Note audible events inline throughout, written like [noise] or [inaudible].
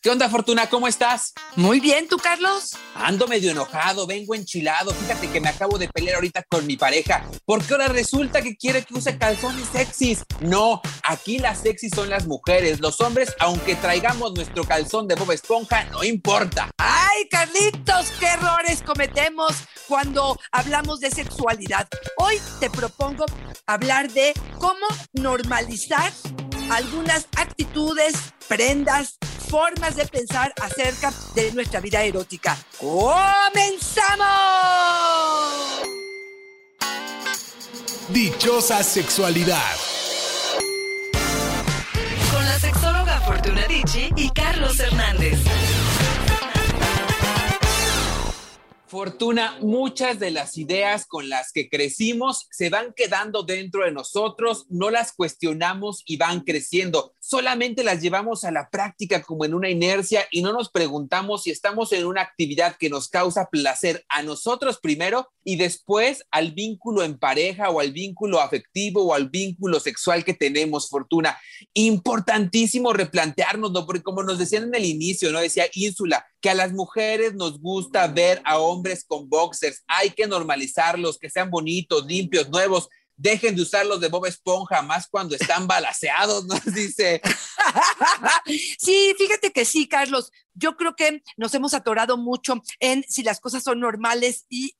¿Qué onda, Fortuna? ¿Cómo estás? Muy bien, ¿tú, Carlos? Ando medio enojado, vengo enchilado. Fíjate que me acabo de pelear ahorita con mi pareja, porque ahora resulta que quiere que use calzones sexys. No, aquí las sexys son las mujeres. Los hombres, aunque traigamos nuestro calzón de Bob Esponja, no importa. ¡Ay, Carlitos! ¿Qué errores cometemos cuando hablamos de sexualidad? Hoy te propongo hablar de cómo normalizar algunas actitudes, prendas, formas de pensar acerca de nuestra vida erótica. ¡Comenzamos! Dichosa sexualidad. Con la sexóloga Fortuna Dicci y Carlos Hernández. Fortuna, muchas de las ideas con las que crecimos se van quedando dentro de nosotros, no las cuestionamos y van creciendo. Solamente las llevamos a la práctica como en una inercia y no nos preguntamos si estamos en una actividad que nos causa placer a nosotros primero y después al vínculo en pareja o al vínculo afectivo o al vínculo sexual que tenemos, Fortuna. Importantísimo replanteárnoslo, porque como nos decían en el inicio, ¿no? Decía Ínsula, que a las mujeres nos gusta ver a hombres con boxers, hay que normalizarlos, que sean bonitos, limpios, nuevos. Dejen de usarlos de Bob Esponja más cuando están balaseados, [laughs] nos dice. [laughs] sí, fíjate que sí, Carlos yo creo que nos hemos atorado mucho en si las cosas son normales y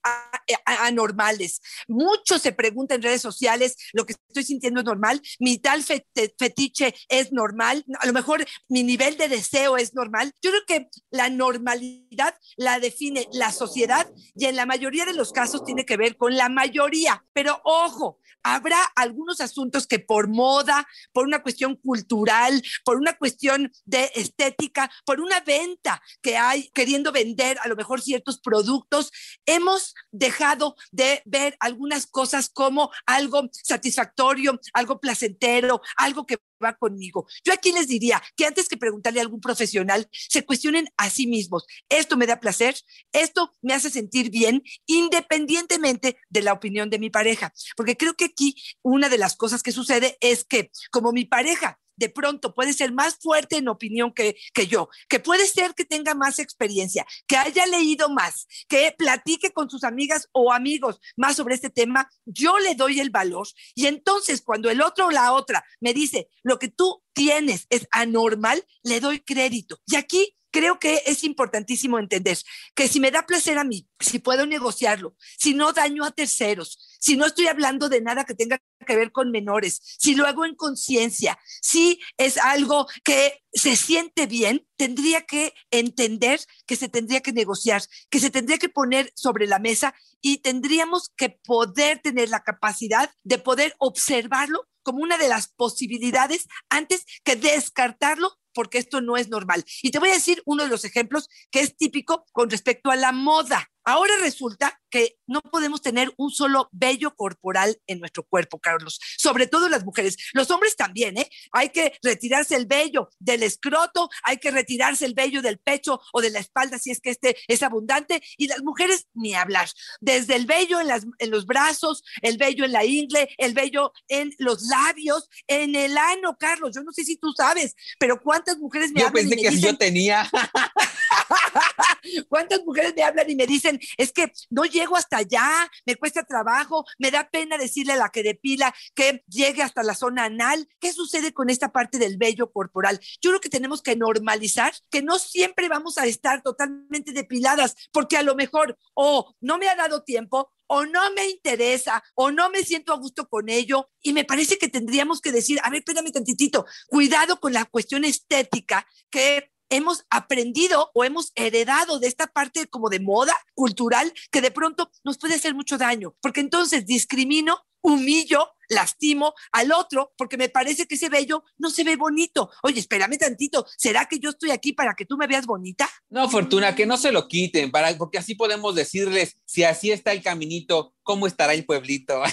anormales. Mucho se pregunta en redes sociales, lo que estoy sintiendo es normal, mi tal fetiche es normal, a lo mejor mi nivel de deseo es normal. Yo creo que la normalidad la define la sociedad y en la mayoría de los casos tiene que ver con la mayoría, pero ojo, habrá algunos asuntos que por moda, por una cuestión cultural, por una cuestión de estética, por una venta, que hay queriendo vender a lo mejor ciertos productos, hemos dejado de ver algunas cosas como algo satisfactorio, algo placentero, algo que va conmigo. Yo aquí les diría que antes que preguntarle a algún profesional, se cuestionen a sí mismos. Esto me da placer, esto me hace sentir bien, independientemente de la opinión de mi pareja. Porque creo que aquí una de las cosas que sucede es que como mi pareja de pronto puede ser más fuerte en opinión que, yo, que puede ser que tenga más experiencia, que haya leído más, que platique con sus amigas o amigos más sobre este tema, yo le doy el valor. Y entonces cuando el otro o la otra me dice, lo que tú tienes es anormal, le doy crédito. Y aquí creo que es importantísimo entender que si me da placer a mí, si puedo negociarlo, si no daño a terceros, si no estoy hablando de nada que tenga que ver con menores, si lo hago en conciencia, si es algo que se siente bien, tendría que entender que se tendría que negociar, que se tendría que poner sobre la mesa y tendríamos que poder tener la capacidad de poder observarlo como una de las posibilidades antes que descartarlo porque esto no es normal. Y te voy a decir uno de los ejemplos que es típico con respecto a la moda. Ahora resulta que no podemos tener un solo vello corporal en nuestro cuerpo, Carlos, sobre todo las mujeres. Los hombres también, ¿eh? Hay que retirarse el vello del escroto, hay que retirarse el vello del pecho o de la espalda si es que este es abundante, y las mujeres ni hablar. Desde el vello en, las, en los brazos, el vello en la ingle, el vello en los labios, en el ano, Carlos. Yo no sé si tú sabes, pero ¿cuántas mujeres me yo hablan? Yo pensé que yo tenía. [laughs] ¿Cuántas mujeres me hablan y me dicen, es que no llego hasta allá, me cuesta trabajo, me da pena decirle a la que depila que llegue hasta la zona anal? ¿Qué sucede con esta parte del vello corporal? Yo creo que tenemos que normalizar que no siempre vamos a estar totalmente depiladas, porque a lo mejor o no me ha dado tiempo o no me interesa o no me siento a gusto con ello. Y me parece que tendríamos que decir, a ver, espérame tantitito, cuidado con la cuestión estética que hemos aprendido o hemos heredado de esta parte como de moda cultural que de pronto nos puede hacer mucho daño, porque entonces discrimino, humillo, lastimo al otro porque me parece que ese bello no se ve bonito. Oye, espérame tantito, ¿será que yo estoy aquí para que tú me veas bonita? No, Fortuna, que no se lo quiten, para, porque así podemos decirles, si así está el caminito, ¿cómo estará el pueblito? [laughs]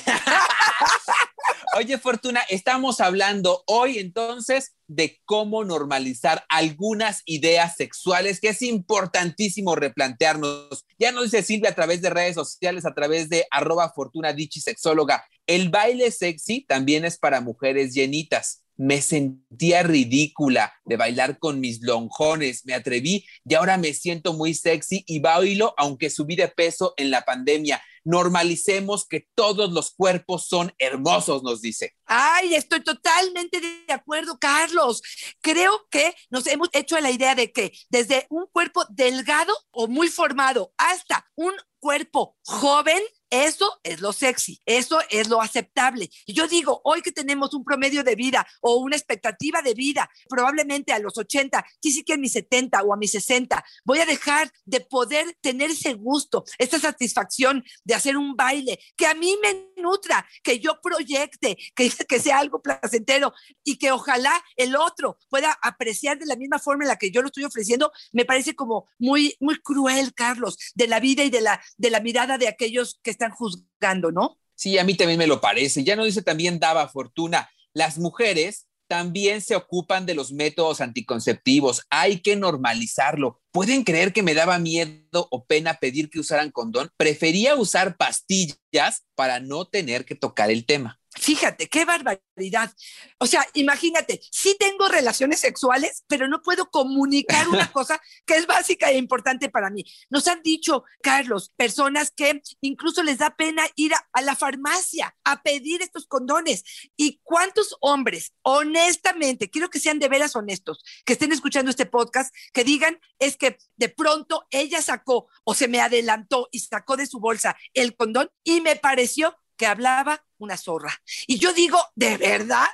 Oye, Fortuna, estamos hablando hoy entonces de cómo normalizar algunas ideas sexuales que es importantísimo replantearnos. Ya nos dice Silvia a través de redes sociales, a través de arroba Fortuna Dichi Sexóloga. El baile sexy también es para mujeres llenitas. me sentía ridícula de bailar con mis lonjones, me atreví y ahora me siento muy sexy y bailo aunque subí de peso en la pandemia. Normalicemos que todos los cuerpos son hermosos, nos dice. Ay, estoy totalmente de acuerdo, Carlos. Creo que nos hemos hecho la idea de que desde un cuerpo delgado o muy formado hasta un cuerpo joven eso es lo sexy, eso es lo aceptable. Y yo digo, hoy que tenemos un promedio de vida o una expectativa de vida, probablemente a los 80, sí, que a mis 70 o a mis 60, voy a dejar de poder tener ese gusto, esa satisfacción de hacer un baile que a mí me nutra, que yo proyecte, que, que sea algo placentero y que ojalá el otro pueda apreciar de la misma forma en la que yo lo estoy ofreciendo, me parece como muy, muy cruel, Carlos, de la vida y de la, de la mirada de aquellos que están juzgando, ¿no? Sí, a mí también me lo parece. Ya nos dice también Daba Fortuna, las mujeres también se ocupan de los métodos anticonceptivos. Hay que normalizarlo. ¿Pueden creer que me daba miedo o pena pedir que usaran condón? Prefería usar pastillas para no tener que tocar el tema. Fíjate, qué barbaridad. O sea, imagínate, sí tengo relaciones sexuales, pero no puedo comunicar una [laughs] cosa que es básica e importante para mí. Nos han dicho, Carlos, personas que incluso les da pena ir a, a la farmacia a pedir estos condones. ¿Y cuántos hombres, honestamente, quiero que sean de veras honestos, que estén escuchando este podcast, que digan, es que de pronto ella sacó o se me adelantó y sacó de su bolsa el condón y me pareció que hablaba una zorra. Y yo digo, ¿de verdad?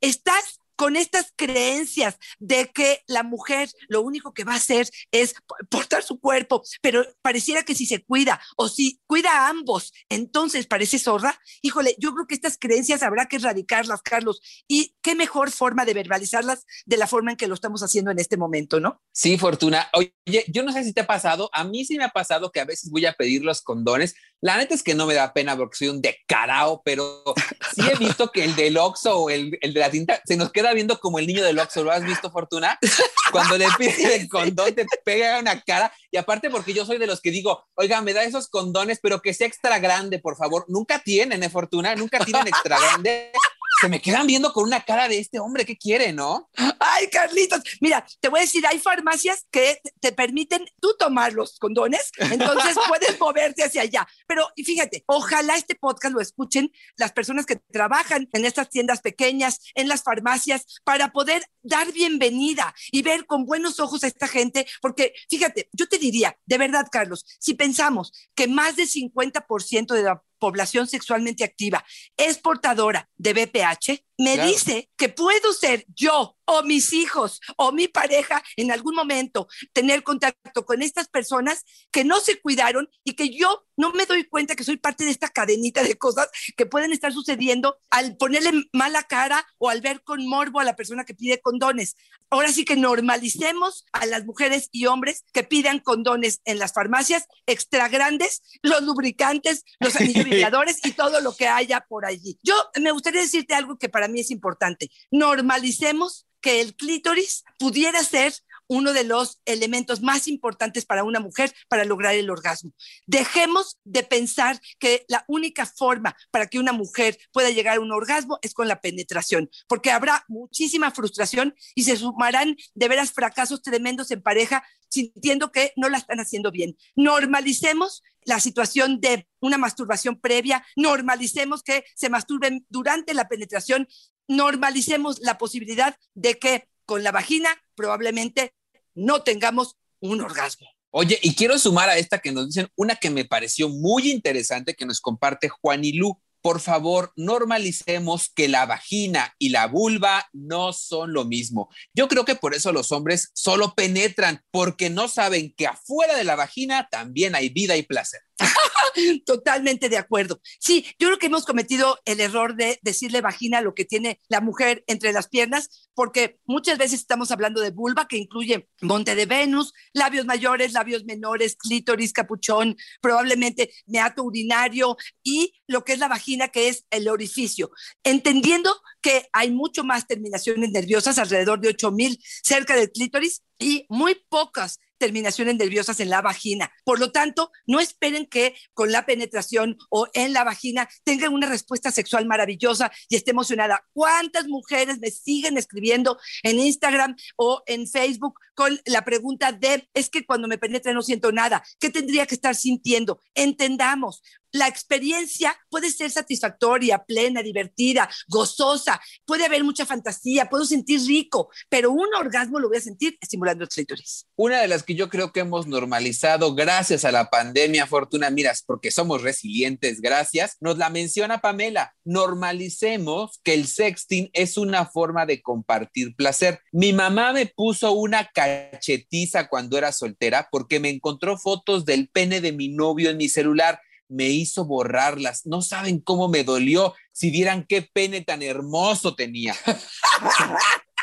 ¿Estás con estas creencias de que la mujer lo único que va a hacer es portar su cuerpo, pero pareciera que si se cuida o si cuida a ambos, entonces parece zorra. Híjole, yo creo que estas creencias habrá que erradicarlas, Carlos. Y qué mejor forma de verbalizarlas de la forma en que lo estamos haciendo en este momento, ¿no? Sí, Fortuna. Oye, yo no sé si te ha pasado, a mí sí me ha pasado que a veces voy a pedir los condones. La neta es que no me da pena porque soy un decarao, pero [laughs] sí he visto que el del Oxxo o el, el de la tinta se nos queda viendo como el niño del Oxxo, ¿lo has visto, Fortuna? Cuando le piden [laughs] el condón, te pega una cara. Y aparte, porque yo soy de los que digo, oiga, me da esos condones, pero que sea extra grande, por favor. Nunca tienen, ¿eh, Fortuna? Nunca tienen extra grande se me quedan viendo con una cara de este hombre, ¿qué quiere, no? Ay, Carlitos, mira, te voy a decir, hay farmacias que te permiten tú tomar los condones, entonces [laughs] puedes moverte hacia allá. Pero fíjate, ojalá este podcast lo escuchen las personas que trabajan en estas tiendas pequeñas, en las farmacias, para poder dar bienvenida y ver con buenos ojos a esta gente, porque fíjate, yo te diría, de verdad, Carlos, si pensamos que más del 50% de la población sexualmente activa es portadora de BPH, me dice que puedo ser yo o mis hijos o mi pareja en algún momento tener contacto con estas personas que no se cuidaron y que yo no me doy cuenta que soy parte de esta cadenita de cosas que pueden estar sucediendo al ponerle mala cara o al ver con morbo a la persona que pide condones. Ahora sí que normalicemos a las mujeres y hombres que pidan condones en las farmacias extra grandes, los lubricantes, los [laughs] anillos y todo lo que haya por allí. Yo me gustaría decirte algo que para mí es importante. Normalicemos que el clítoris pudiera ser uno de los elementos más importantes para una mujer para lograr el orgasmo. Dejemos de pensar que la única forma para que una mujer pueda llegar a un orgasmo es con la penetración, porque habrá muchísima frustración y se sumarán de veras fracasos tremendos en pareja sintiendo que no la están haciendo bien. Normalicemos la situación de una masturbación previa, normalicemos que se masturben durante la penetración, normalicemos la posibilidad de que con la vagina probablemente no tengamos un orgasmo. Oye, y quiero sumar a esta que nos dicen una que me pareció muy interesante que nos comparte Juan y Lu. Por favor, normalicemos que la vagina y la vulva no son lo mismo. Yo creo que por eso los hombres solo penetran, porque no saben que afuera de la vagina también hay vida y placer. [laughs] [laughs] Totalmente de acuerdo. Sí, yo creo que hemos cometido el error de decirle vagina lo que tiene la mujer entre las piernas, porque muchas veces estamos hablando de vulva, que incluye monte de Venus, labios mayores, labios menores, clítoris, capuchón, probablemente meato urinario y lo que es la vagina, que es el orificio. Entendiendo que hay mucho más terminaciones nerviosas, alrededor de 8000 cerca del clítoris y muy pocas terminaciones nerviosas en la vagina. Por lo tanto, no esperen que con la penetración o en la vagina tengan una respuesta sexual maravillosa y esté emocionada. ¿Cuántas mujeres me siguen escribiendo en Instagram o en Facebook con la pregunta de, es que cuando me penetra no siento nada? ¿Qué tendría que estar sintiendo? Entendamos, la experiencia puede ser satisfactoria, plena, divertida, gozosa, puede haber mucha fantasía, puedo sentir rico, pero un orgasmo lo voy a sentir estimulando el clítoris. Una de las que yo creo que hemos normalizado gracias a la pandemia, Fortuna, miras, porque somos resilientes, gracias, nos la menciona Pamela, normalicemos que el sexting es una forma de compartir placer. Mi mamá me puso una cachetiza cuando era soltera porque me encontró fotos del pene de mi novio en mi celular me hizo borrarlas. No saben cómo me dolió. Si vieran qué pene tan hermoso tenía. [laughs]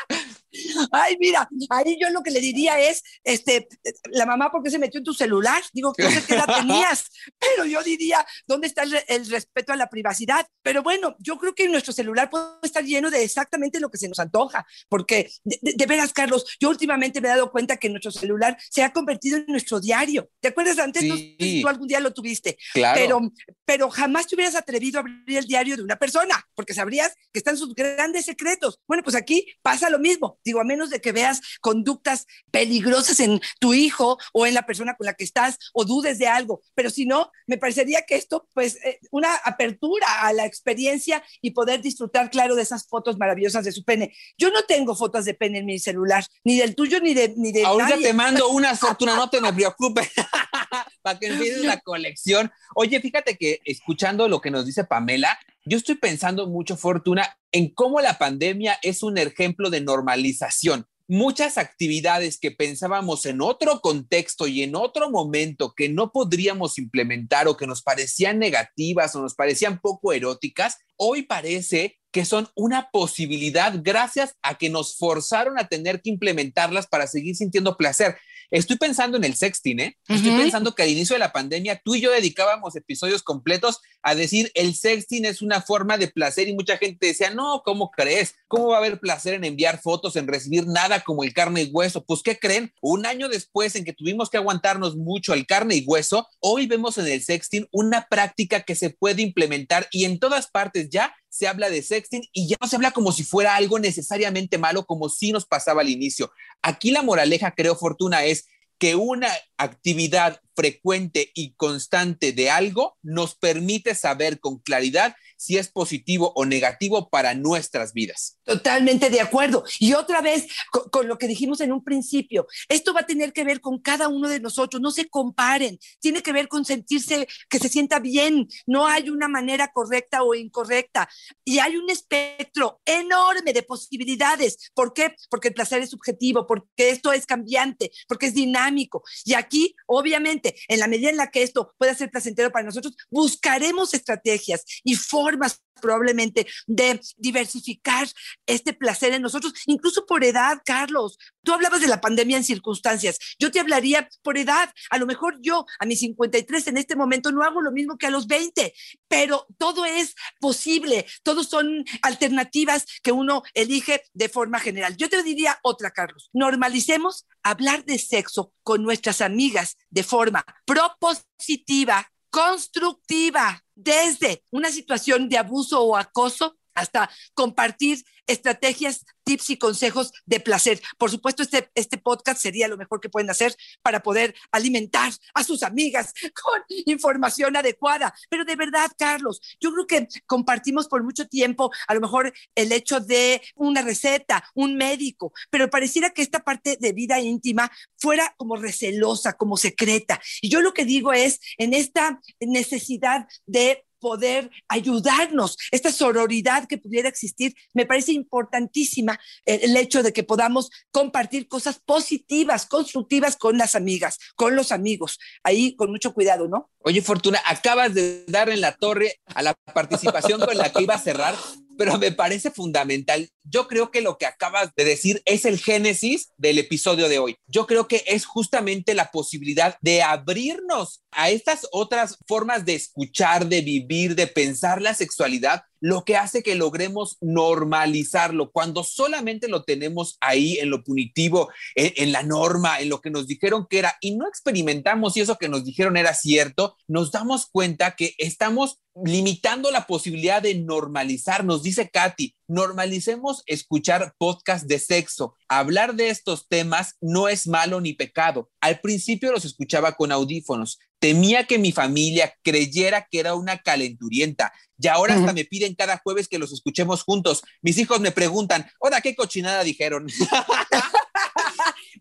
Ay, mira, ahí yo lo que le diría es, este, la mamá, ¿por qué se metió en tu celular? Digo, no sé qué edad [laughs] tenías, pero yo diría, ¿dónde está el, respeto a la privacidad? Pero bueno, yo creo que nuestro celular puede estar lleno de exactamente lo que se nos antoja, porque de, veras, Carlos, yo últimamente me he dado cuenta que nuestro celular se ha convertido en nuestro diario. ¿Te acuerdas antes? No tú algún día lo tuviste, claro. pero, pero jamás te hubieras atrevido a abrir el diario de una persona, porque sabrías que están sus grandes secretos. Bueno, pues aquí pasa lo mismo. Digo, a menos de que veas conductas peligrosas en tu hijo o en la persona con la que estás o dudes de algo. Pero si no, me parecería que esto, pues, eh, una apertura a la experiencia y poder disfrutar, claro, de esas fotos maravillosas de su pene. Yo no tengo fotos de pene en mi celular, ni del tuyo ni de ni de Ahorita te mando una [laughs] fortuna, no te me preocupes. [laughs] Para que empieces la colección. Oye, fíjate que escuchando lo que nos dice Pamela, yo estoy pensando mucho, Fortuna, en cómo la pandemia es un ejemplo de normalización. Muchas actividades que pensábamos en otro contexto y en otro momento que no podríamos implementar o que nos parecían negativas o nos parecían poco eróticas, hoy parece que son una posibilidad gracias a que nos forzaron a tener que implementarlas para seguir sintiendo placer. Estoy pensando en el sexting, ¿eh? Estoy pensando que al inicio de la pandemia tú y yo dedicábamos episodios completos a decir el sexting es una forma de placer y mucha gente decía, no, ¿cómo crees? ¿Cómo va a haber placer en enviar fotos, en recibir nada como el carne y hueso? Pues, ¿qué creen? Un año después en que tuvimos que aguantarnos mucho el carne y hueso, hoy vemos en el sexting una práctica que se puede implementar y en todas partes ya se habla de sexting y ya no se habla como si fuera algo necesariamente malo, como si nos pasaba al inicio. Aquí la moraleja, creo, Fortuna, es que una actividad frecuente y constante de algo nos permite saber con claridad si es positivo o negativo para nuestras vidas. Totalmente de acuerdo. Y otra vez, con, lo que dijimos en un principio, esto va a tener que ver con cada uno de nosotros, no se comparen, tiene que ver con sentirse, que se sienta bien, no hay una manera correcta o incorrecta. Y hay un espectro enorme de posibilidades. ¿Por qué? Porque el placer es subjetivo, porque esto es cambiante, porque es dinámico. Y aquí, obviamente, en la medida en la que esto pueda ser placentero para nosotros, buscaremos estrategias y formas formas probablemente de diversificar este placer en nosotros, incluso por edad, Carlos. Tú hablabas de la pandemia en circunstancias. Yo te hablaría por edad. A lo mejor yo a mis 53 en este momento no hago lo mismo que a los 20, pero todo es posible. Todos son alternativas que uno elige de forma general. Yo te diría otra, Carlos. Normalicemos hablar de sexo con nuestras amigas de forma propositiva, constructiva, desde una situación de abuso o acoso hasta compartir estrategias, tips y consejos de placer. Por supuesto, este, este podcast sería lo mejor que pueden hacer para poder alimentar a sus amigas [laughs] con información adecuada. Pero de verdad, Carlos, yo creo que compartimos por mucho tiempo a lo mejor el hecho de una receta, un médico, pero pareciera que esta parte de vida íntima fuera como recelosa, como secreta. Y yo lo que digo es, en esta necesidad de poder ayudarnos, esta sororidad que pudiera existir, me parece importantísima eh, el hecho de que podamos compartir cosas positivas, constructivas con las amigas, con los amigos, ahí con mucho cuidado, ¿no? Oye, Fortuna, acabas de dar en la torre a la participación con la que iba a cerrar, pero me parece fundamental. Yo creo que lo que acabas de decir es el génesis del episodio de hoy. Yo creo que es justamente la posibilidad de abrirnos a estas otras formas de escuchar, de vivir, de pensar la sexualidad lo que hace que logremos normalizarlo. Cuando solamente lo tenemos ahí en lo punitivo, en, la norma, en lo que nos dijeron que era, y no experimentamos si eso que nos dijeron era cierto, nos damos cuenta que estamos limitando la posibilidad de normalizar, nos dice Katy, normalicemos escuchar podcast de sexo. Hablar de estos temas no es malo ni pecado. Al principio los escuchaba con audífonos. Temía que mi familia creyera que era una calenturienta. Y ahora hasta me piden cada jueves que los escuchemos juntos. Mis hijos me preguntan, ¿ahora qué cochinada dijeron? [laughs]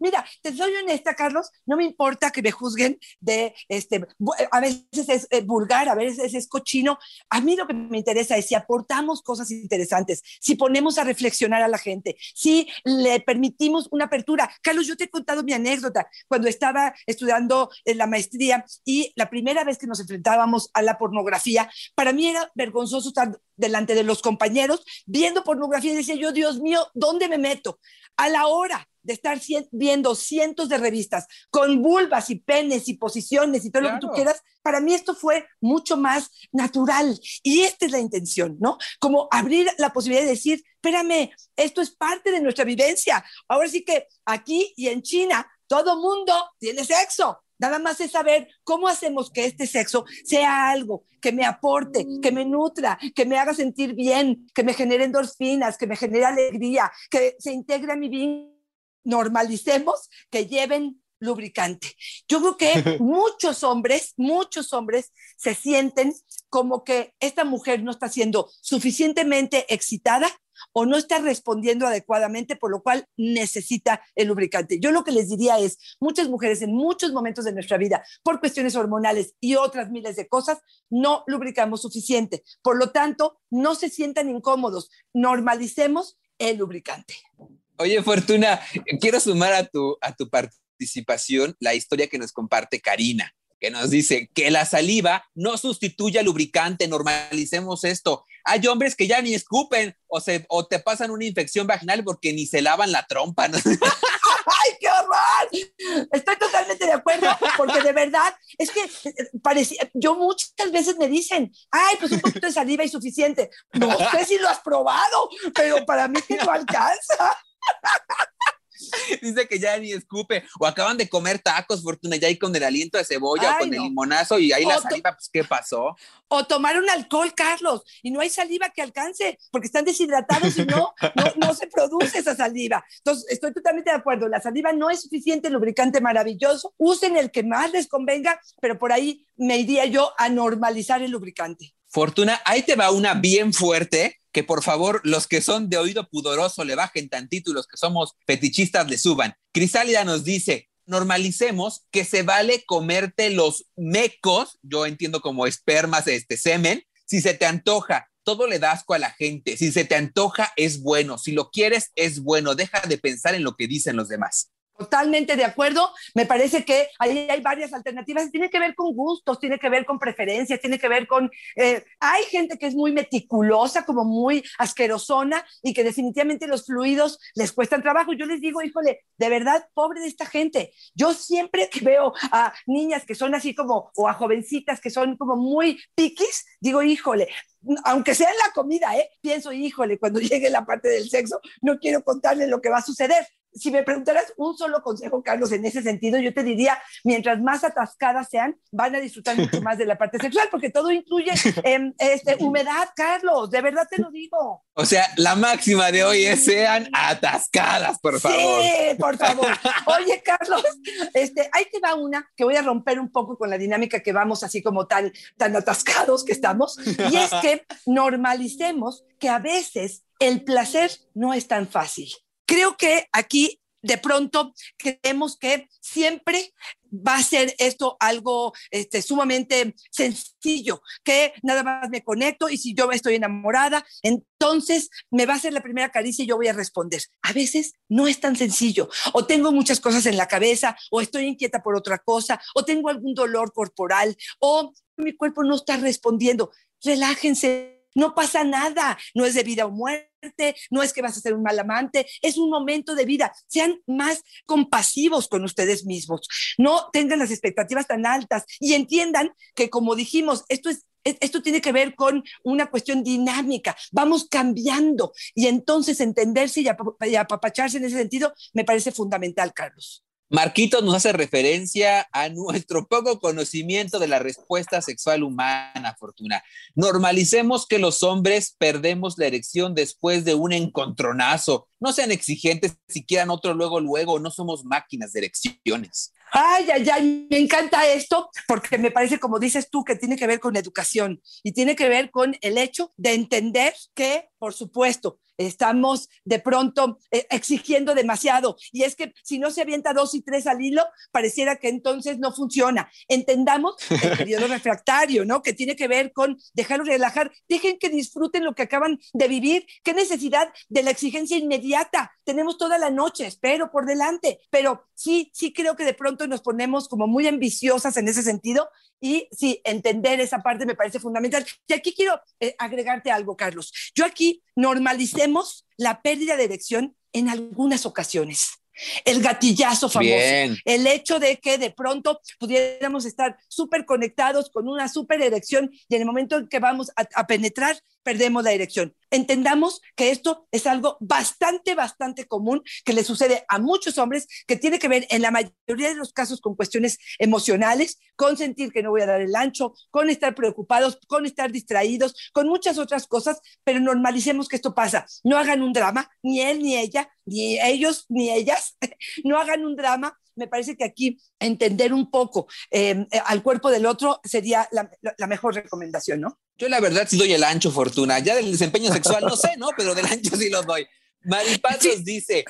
Mira, te soy honesta, Carlos, no me importa que me juzguen de, este, a veces es eh, vulgar, a veces es cochino. A mí lo que me interesa es si aportamos cosas interesantes, si ponemos a reflexionar a la gente, si le permitimos una apertura. Carlos, yo te he contado mi anécdota cuando estaba estudiando en la maestría y la primera vez que nos enfrentábamos a la pornografía, para mí era vergonzoso estar delante de los compañeros viendo pornografía y decía yo, Dios mío, ¿dónde me meto? A la hora de estar viendo cientos de revistas con vulvas y penes y posiciones y todo lo que tú quieras, para mí esto fue mucho más natural. Y esta es la intención, ¿no? Como abrir la posibilidad de decir, espérame, esto es parte de nuestra vivencia. Ahora sí que aquí y en China, todo mundo tiene sexo. Nada más es saber cómo hacemos que este sexo sea algo que me aporte, que me nutra, que me haga sentir bien, que me genere endorfinas, que me genere alegría, que se integre a mi vida normalicemos que lleven lubricante. Yo creo que [laughs] muchos hombres, muchos hombres se sienten como que esta mujer no está siendo suficientemente excitada o no está respondiendo adecuadamente, por lo cual necesita el lubricante. Yo lo que les diría es, muchas mujeres en muchos momentos de nuestra vida, por cuestiones hormonales y otras miles de cosas, no lubricamos suficiente. Por lo tanto, no se sientan incómodos, normalicemos el lubricante. Oye, Fortuna, quiero sumar a tu, a tu participación la historia que nos comparte Karina, que nos dice que la saliva no sustituye al lubricante, normalicemos esto. Hay hombres que ya ni escupen o, se, o te pasan una infección vaginal porque ni se lavan la trompa. [laughs] ¡Ay, qué horror! Estoy totalmente de acuerdo, porque de verdad es que parecía, yo muchas veces me dicen, ay, pues un poquito de saliva y suficiente. No sé si lo has probado, pero para mí que no alcanza. [laughs] Dice que ya ni escupe. O acaban de comer tacos, Fortuna, ya ahí con el aliento de cebolla o con el limonazo y ahí la saliva, pues, ¿qué pasó? O tomar un alcohol, Carlos, y no hay saliva que alcance, porque están deshidratados y no, no, se produce esa saliva. Entonces, estoy totalmente de acuerdo. La saliva no es suficiente lubricante maravilloso. Usen el que más les convenga, pero por ahí me iría yo a normalizar el lubricante. Fortuna, ahí te va una bien fuerte que por favor los que son de oído pudoroso le bajen tantito y los que somos fetichistas le suban. Crisálida nos dice, normalicemos que se vale comerte los mecos, yo entiendo como espermas, este semen, si se te antoja. Todo le da asco a la gente. Si se te antoja, es bueno. Si lo quieres, es bueno. Deja de pensar en lo que dicen los demás. Totalmente de acuerdo. Me parece que ahí hay varias alternativas. Tiene que ver con gustos, tiene que ver con preferencias, tiene que ver con... Eh, hay gente que es muy meticulosa, como muy asquerosona y que definitivamente los fluidos les cuestan trabajo. Yo les digo, híjole, de verdad, pobre de esta gente. Yo siempre que veo a niñas que son así como, o a jovencitas que son como muy piquis, digo, híjole, aunque sea en la comida, ¿eh? pienso, híjole, cuando [laughs] llegue la parte del sexo, no quiero contarle lo que va a suceder, si me preguntaras un solo consejo, Carlos, en ese sentido, yo te diría, mientras más atascadas sean, van a disfrutar mucho [laughs] más de la parte sexual, porque todo incluye em, este, humedad, Carlos, de verdad te lo digo. O sea, la máxima de hoy es sean atascadas, por favor. Sí, por favor. [laughs] Oye, Carlos, este, ahí te va una que voy a romper un poco con la dinámica que vamos así como tan, tan atascados que estamos, y es que [laughs] normalicemos que a veces el placer no es tan fácil creo que aquí de pronto creemos que siempre va a ser esto algo este, sumamente sencillo, que nada más me conecto y si yo estoy enamorada, entonces me va a hacer la primera caricia y yo voy a responder. A veces no es tan sencillo, o tengo muchas cosas en la cabeza, o estoy inquieta por otra cosa, o tengo algún dolor corporal, o mi cuerpo no está respondiendo. Relájense no pasa nada, no es de vida o muerte, no es que vas a ser un mal amante, es un momento de vida. Sean más compasivos con ustedes mismos, no tengan las expectativas tan altas y entiendan que, como dijimos, esto es esto tiene que ver con una cuestión dinámica, vamos cambiando y entonces entenderse y apapacharse en ese sentido me parece fundamental, Carlos. Marquitos nos hace referencia a nuestro [laughs] poco conocimiento de la respuesta sexual humana, Fortuna. Normalicemos que los hombres perdemos la erección después de un encontronazo. No sean exigentes si quieran otro luego, luego. No somos máquinas de erecciones. Ay, ay, ay, me encanta esto porque me parece, como dices tú, que tiene que ver con educación y tiene que ver con el hecho de entender que, por supuesto, estamos de pronto eh, exigiendo demasiado. Y es que si no se avienta dos y tres al hilo, pareciera que entonces no funciona. Entendamos el [laughs] periodo refractario, ¿no? Que tiene que ver con dejarlos relajar. Dejen que disfruten lo que acaban de vivir. ¿Qué necesidad de la exigencia inmediata? Tenemos toda la noche, espero, por delante. Pero sí, sí creo que de pronto nos ponemos como muy ambiciosas en ese sentido y sí, entender esa parte me parece fundamental. Y aquí quiero eh, agregarte algo, Carlos. Yo aquí normalicemos la pérdida de erección en algunas ocasiones. El gatillazo famoso, el hecho de que de pronto pudiéramos estar súper conectados con una súper erección y en el momento en que vamos a penetrar, perdemos la dirección. Entendamos que esto es algo bastante, bastante común que le sucede a muchos hombres, que tiene que ver en la mayoría de los casos con cuestiones emocionales, con sentir que no voy a dar el ancho, con estar preocupados, con estar distraídos, con muchas otras cosas, pero normalicemos que esto pasa. No hagan un drama, ni él ni ella, ni ellos ni ellas, [laughs] no hagan un drama me parece que aquí entender un poco eh, al cuerpo del otro sería la, la, mejor recomendación, ¿no? Yo la verdad sí doy el ancho, Fortuna. Ya del desempeño sexual no sé, ¿no? Pero del ancho sí lo doy. Maripaz dice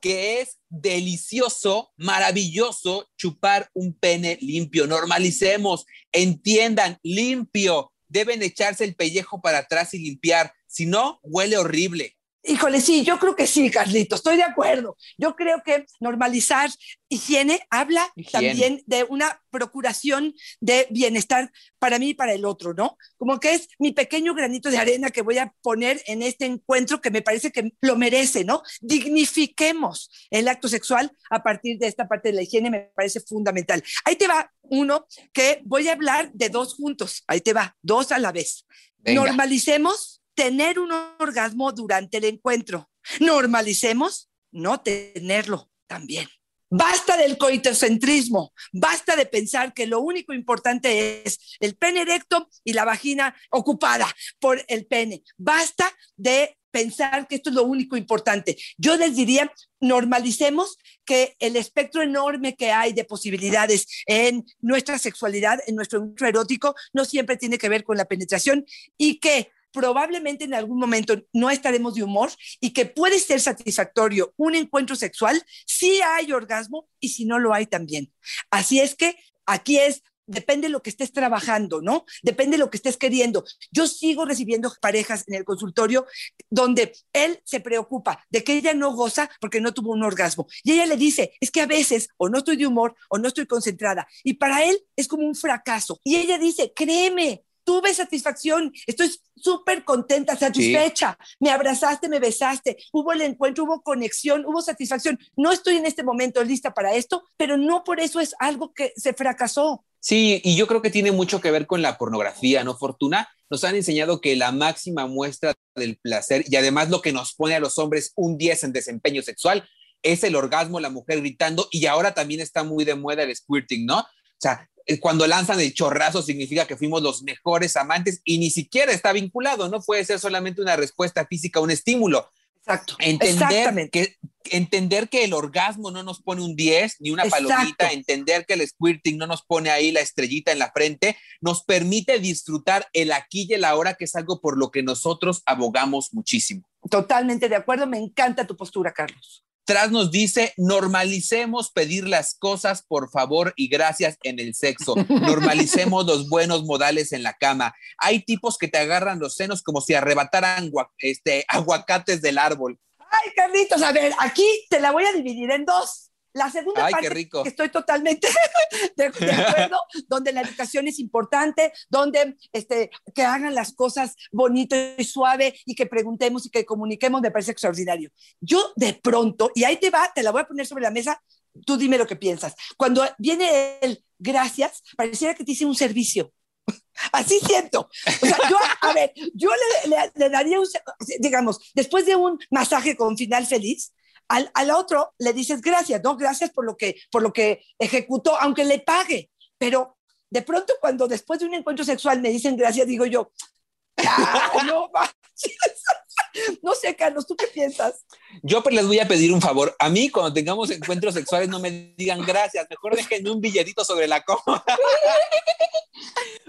que es delicioso, maravilloso chupar un pene limpio. Normalicemos, entiendan, limpio. Deben echarse el pellejo para atrás y limpiar. Si no, huele horrible. Híjole, sí, yo creo que sí, Carlito, estoy de acuerdo. Yo creo que normalizar higiene habla también de una procuración de bienestar para mí y para el otro, ¿no? Como que es mi pequeño granito de arena que voy a poner en este encuentro que me parece que lo merece, ¿no? Dignifiquemos el acto sexual a partir de esta parte de la higiene, me parece fundamental. Ahí te va uno que voy a hablar de dos juntos, ahí te va, dos a la vez. Normalicemos tener un orgasmo durante el encuentro. Normalicemos no tenerlo también. Basta del coitocentrismo, basta de pensar que lo único importante es el pene erecto y la vagina ocupada por el pene. Basta de pensar que esto es lo único importante. Yo les diría, normalicemos que el espectro enorme que hay de posibilidades en nuestra sexualidad, en nuestro erótico, no siempre tiene que ver con la penetración y que probablemente en algún momento no estaremos de humor y que puede ser satisfactorio un encuentro sexual si hay orgasmo y si no lo hay también. Así es que aquí es depende de lo que estés trabajando, ¿no? Depende de lo que estés queriendo. Yo sigo recibiendo parejas en el consultorio donde él se preocupa de que ella no goza porque no tuvo un orgasmo. Y ella le dice, es que a veces o no estoy de humor o no estoy concentrada. Y para él es como un fracaso. Y ella dice, créeme, tuve satisfacción, estoy súper contenta, satisfecha, me abrazaste, me besaste, hubo el encuentro, hubo conexión, hubo satisfacción. No estoy en este momento lista para esto, pero no por eso es algo que se fracasó. Sí, y yo creo que tiene mucho que ver con la pornografía, ¿no, Fortuna? Nos han enseñado que la máxima muestra del placer y además lo que nos pone a los hombres un 10 en desempeño sexual es el orgasmo, la mujer gritando y ahora también está muy de moda el squirting, ¿no? O sea, cuando lanzan el chorrazo significa que fuimos los mejores amantes y ni siquiera está vinculado, no puede ser solamente una respuesta física, un estímulo. Exacto. Entender que, entender que el orgasmo no nos pone un 10 ni una palomita, entender que el squirting no nos pone ahí la estrellita en la frente, nos permite disfrutar el aquí y el ahora, que es algo por lo que nosotros abogamos muchísimo. Totalmente de acuerdo, me encanta tu postura, Carlos. Tras nos dice, normalicemos pedir las cosas por favor y gracias en el sexo. Normalicemos los buenos modales en la cama. Hay tipos que te agarran los senos como si arrebataran este, [laughs] aguacates del árbol. Ay, Carlitos, a ver, aquí te la voy a dividir en dos. La segunda parte, que estoy totalmente [laughs] de, acuerdo, donde la educación es importante, donde este, que hagan las cosas bonito y suave y que preguntemos y que comuniquemos, me parece extraordinario. Yo de pronto, y ahí te va, te la voy a poner sobre la mesa, tú dime lo que piensas. Cuando viene el gracias, pareciera que te hice un servicio. [laughs] Así siento. O sea, yo, a ver, yo le, daría, un, digamos, después de un masaje con final feliz, al, al, otro le dices gracias, ¿no? Gracias por lo que, por lo que ejecutó, aunque le pague. Pero de pronto cuando después de un encuentro sexual me dicen gracias, digo yo, [laughs] no, [laughs] no sé, Carlos, ¿tú qué piensas? Yo pues les voy a pedir un favor. A mí, cuando tengamos encuentros sexuales, no me digan gracias. Mejor déjenme un billetito sobre la cama.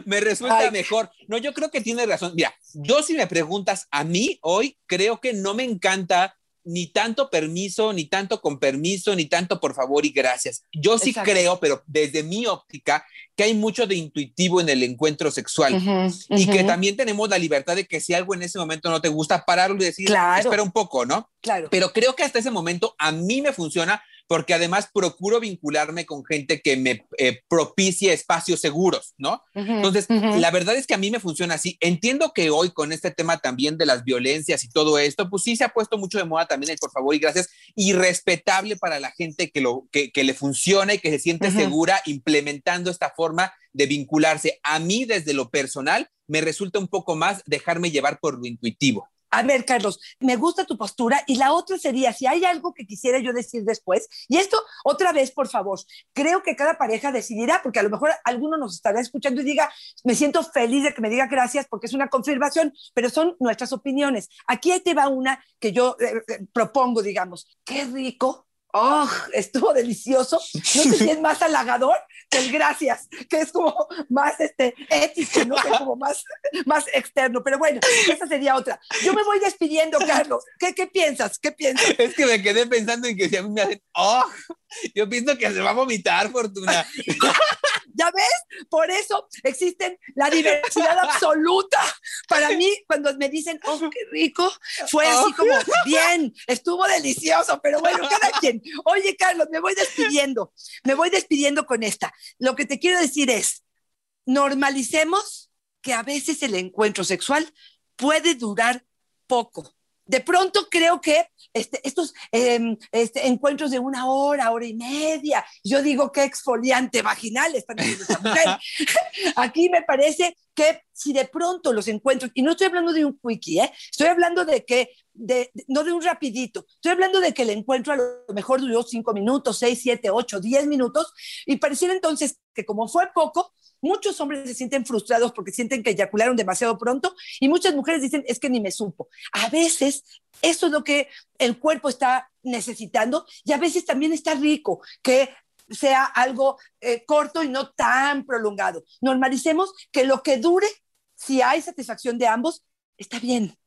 me resulta mejor. No, yo creo que tiene razón. Mira, yo si me preguntas a mí hoy, creo que no me encanta ni tanto permiso, ni tanto con permiso, ni tanto por favor y gracias. Yo sí creo, pero desde mi óptica, que hay mucho de intuitivo en el encuentro sexual y que también tenemos la libertad de que si algo en ese momento no te gusta, pararlo y decir, espera un poco, ¿no? Claro. Pero creo que hasta ese momento a mí me funciona porque además procuro vincularme con gente que me eh, propicie espacios seguros, ¿no? Entonces, la verdad es que a mí me funciona así. Entiendo que hoy con este tema también de las violencias y todo esto, pues sí se ha puesto mucho de moda también el por favor y gracias y respetable para la gente que, lo, que, le funciona y que se siente segura implementando esta forma de vincularse. A mí, desde lo personal, me resulta un poco más dejarme llevar por lo intuitivo. A ver, Carlos, me gusta tu postura y la otra sería, si hay algo que quisiera yo decir después, y esto otra vez, por favor, creo que cada pareja decidirá, porque a lo mejor alguno nos estará escuchando y diga, me siento feliz de que me diga gracias porque es una confirmación, pero son nuestras opiniones. Aquí te va una que yo eh, eh, propongo, digamos, qué rico ¡Oh! Estuvo delicioso. No sé si es más halagador que el gracias, que es como más este, ético, ¿no? Que es como más, más externo. Pero bueno, esa sería otra. Yo me voy despidiendo, Carlos. ¿Qué, qué piensas? ¿Qué piensas? Es que me quedé pensando en que si a mí me hacen ¡Oh! Yo pienso que se va a vomitar, Fortuna. [laughs] ¿Ya ves? Por eso existen la diversidad absoluta. Para mí, cuando me dicen, oh, qué rico, fue así oh. como, bien, estuvo delicioso, pero bueno, [laughs] cada quien. Oye, Carlos, me voy despidiendo, me voy despidiendo con esta. Lo que te quiero decir es, normalicemos que a veces el encuentro sexual puede durar poco de pronto creo que este, estos em, este, encuentros de una hora, hora y media, yo digo que exfoliante vaginal esta mujer. [laughs] [laughs] Aquí me parece que si de pronto los encuentros, y no estoy hablando de un quickie, ¿eh? estoy hablando de que, de, no de un rapidito, estoy hablando de que el encuentro a lo mejor duró cinco minutos, seis, siete, ocho, diez minutos, y pareciera entonces que como fue poco, Muchos hombres se sienten frustrados porque sienten que eyacularon demasiado pronto y muchas mujeres dicen, es que ni me supo. A veces eso es lo que el cuerpo está necesitando y a veces también está rico que sea algo eh, corto y no tan prolongado. Normalicemos que lo que dure, si hay satisfacción de ambos, está bien.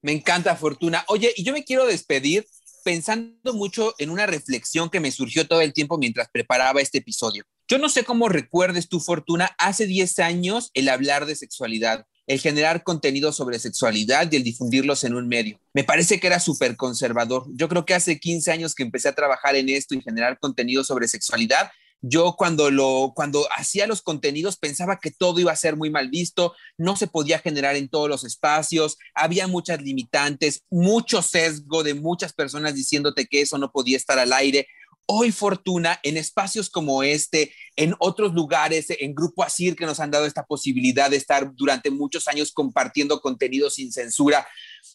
Me encanta, Fortuna. Oye, y yo me quiero despedir pensando mucho en una reflexión que me surgió todo el tiempo mientras preparaba este episodio. Yo no sé cómo recuerdes tu fortuna hace 10 años el hablar de sexualidad, el generar contenido sobre sexualidad y el difundirlos en un medio. Me parece que era súper conservador. Yo creo que hace 15 años que empecé a trabajar en esto y generar contenido sobre sexualidad, yo cuando lo cuando hacía los contenidos pensaba que todo iba a ser muy mal visto, no se podía generar en todos los espacios, había muchas limitantes, mucho sesgo de muchas personas diciéndote que eso no podía estar al aire. Hoy Fortuna en espacios como este, en otros lugares, en Grupo Asir que nos han dado esta posibilidad de estar durante muchos años compartiendo contenido sin censura.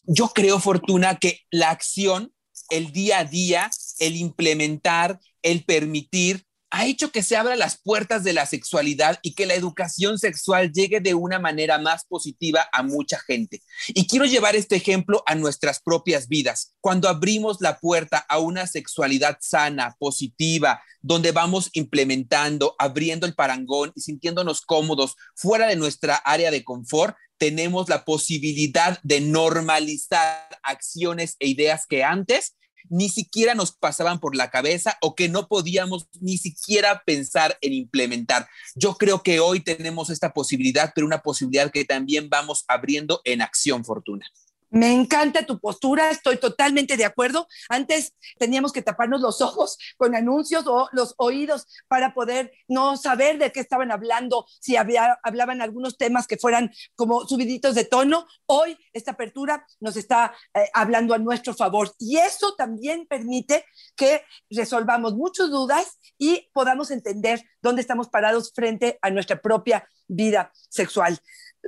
Yo creo Fortuna que la acción, el día a día, el implementar, el permitir ha hecho que se abran las puertas de la sexualidad y que la educación sexual llegue de una manera más positiva a mucha gente. Y quiero llevar este ejemplo a nuestras propias vidas. Cuando abrimos la puerta a una sexualidad sana, positiva, donde vamos implementando, abriendo el parangón y sintiéndonos cómodos fuera de nuestra área de confort, tenemos la posibilidad de normalizar acciones e ideas que antes ni siquiera nos pasaban por la cabeza o que no podíamos ni siquiera pensar en implementar. Yo creo que hoy tenemos esta posibilidad, pero una posibilidad que también vamos abriendo en acción, Fortuna. Me encanta tu postura, estoy totalmente de acuerdo. Antes teníamos que taparnos los ojos con anuncios o los oídos para poder no saber de qué estaban hablando, si hablaban algunos temas que fueran como subiditos de tono. Hoy esta apertura nos está eh, hablando a nuestro favor y eso también permite que resolvamos muchas dudas y podamos entender dónde estamos parados frente a nuestra propia vida sexual.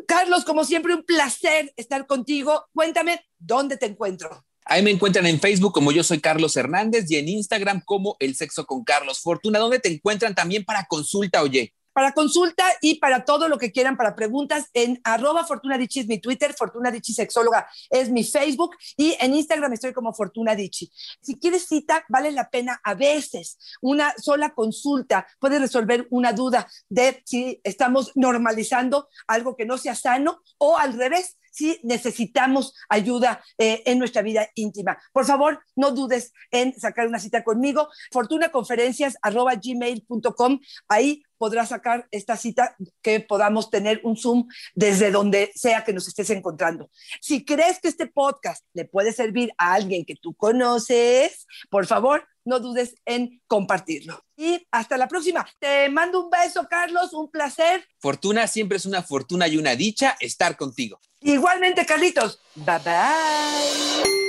Carlos, como siempre, un placer estar contigo. Cuéntame, ¿dónde te encuentro? Ahí me encuentran en Facebook como yo soy Carlos Hernández y en Instagram como El Sexo con Carlos Fortuna. ¿Dónde te encuentran también para consulta, oye? Para consulta y para todo lo que quieran, para preguntas, en arroba Fortuna es mi Twitter, Fortuna Dichi Sexóloga es mi Facebook y en Instagram estoy como Fortuna Dichi. Si quieres cita, vale la pena a veces. Una sola consulta puede resolver una duda de si estamos normalizando algo que no sea sano o al revés, si necesitamos ayuda eh, en nuestra vida íntima. Por favor, no dudes en sacar una cita conmigo. fortunaconferencias.gmail.com. Ahí podrás sacar esta cita que podamos tener un Zoom desde donde sea que nos estés encontrando. Si crees que este podcast le puede servir a alguien que tú conoces, por favor, no dudes en compartirlo. Y hasta la próxima. Te mando un beso, Carlos, un placer. Fortuna siempre es una fortuna y una dicha estar contigo. Igualmente, Carlitos. Bye bye.